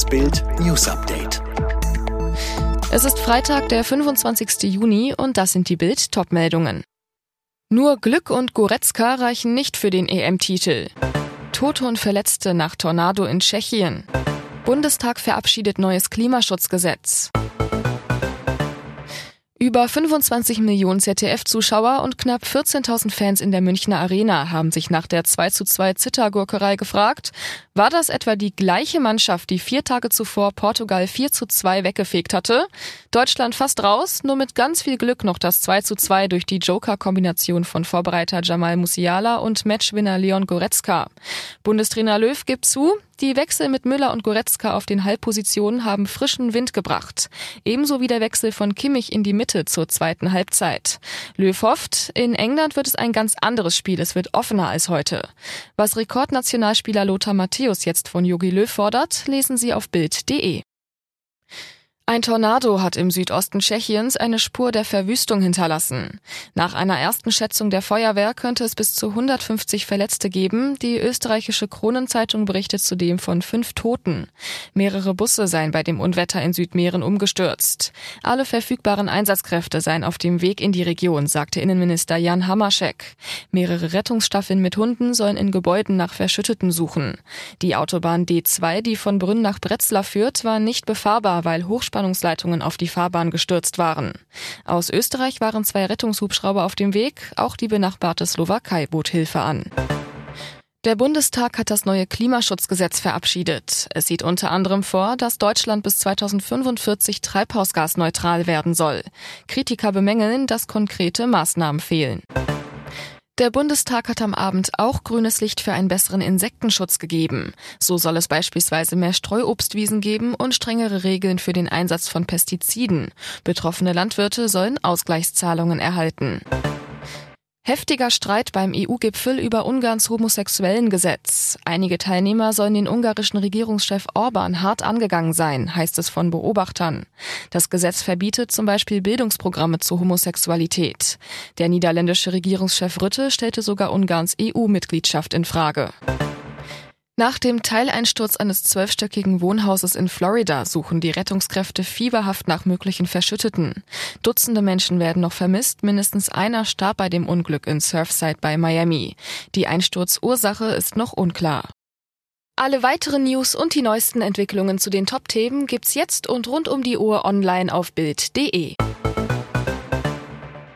Das Bild News Update. Es ist Freitag, der 25. Juni und das sind die Bild Topmeldungen. Nur Glück und Goretzka reichen nicht für den EM-Titel. Tote und Verletzte nach Tornado in Tschechien. Bundestag verabschiedet neues Klimaschutzgesetz. Über 25 Millionen ZDF-Zuschauer und knapp 14.000 Fans in der Münchner Arena haben sich nach der 2 zu 2 Zittergurkerei gefragt, war das etwa die gleiche Mannschaft, die vier Tage zuvor Portugal 4 zu 2 weggefegt hatte? Deutschland fast raus, nur mit ganz viel Glück noch das 2 zu 2 durch die Joker-Kombination von Vorbereiter Jamal Musiala und Matchwinner Leon Goretzka. Bundestrainer Löw gibt zu, die Wechsel mit Müller und Goretzka auf den Halbpositionen haben frischen Wind gebracht. Ebenso wie der Wechsel von Kimmich in die Mitte zur zweiten Halbzeit. Löw hofft, in England wird es ein ganz anderes Spiel. Es wird offener als heute. Was Rekordnationalspieler Lothar Matthäus jetzt von Jogi Löw fordert, lesen Sie auf Bild.de. Ein Tornado hat im Südosten Tschechiens eine Spur der Verwüstung hinterlassen. Nach einer ersten Schätzung der Feuerwehr könnte es bis zu 150 Verletzte geben. Die österreichische Kronenzeitung berichtet zudem von fünf Toten. Mehrere Busse seien bei dem Unwetter in Südmähren umgestürzt. Alle verfügbaren Einsatzkräfte seien auf dem Weg in die Region, sagte Innenminister Jan Hamaschek. Mehrere Rettungsstaffeln mit Hunden sollen in Gebäuden nach Verschütteten suchen. Die Autobahn D2, die von Brünn nach Bretzlar führt, war nicht befahrbar, weil Hochspannung Hochspannungsleitungen auf die Fahrbahn gestürzt waren. Aus Österreich waren zwei Rettungshubschrauber auf dem Weg, auch die benachbarte Slowakei bot Hilfe an. Der Bundestag hat das neue Klimaschutzgesetz verabschiedet. Es sieht unter anderem vor, dass Deutschland bis 2045 treibhausgasneutral werden soll. Kritiker bemängeln, dass konkrete Maßnahmen fehlen. Der Bundestag hat am Abend auch grünes Licht für einen besseren Insektenschutz gegeben. So soll es beispielsweise mehr Streuobstwiesen geben und strengere Regeln für den Einsatz von Pestiziden. Betroffene Landwirte sollen Ausgleichszahlungen erhalten. Heftiger Streit beim EU-Gipfel über Ungarns homosexuellen Gesetz. Einige Teilnehmer sollen den ungarischen Regierungschef Orban hart angegangen sein, heißt es von Beobachtern. Das Gesetz verbietet zum Beispiel Bildungsprogramme zur Homosexualität. Der niederländische Regierungschef Rütte stellte sogar Ungarns EU-Mitgliedschaft in Frage. Nach dem Teileinsturz eines zwölfstöckigen Wohnhauses in Florida suchen die Rettungskräfte fieberhaft nach möglichen Verschütteten. Dutzende Menschen werden noch vermisst, mindestens einer starb bei dem Unglück in Surfside bei Miami. Die Einsturzursache ist noch unklar. Alle weiteren News und die neuesten Entwicklungen zu den Top-Themen gibt's jetzt und rund um die Uhr online auf Bild.de.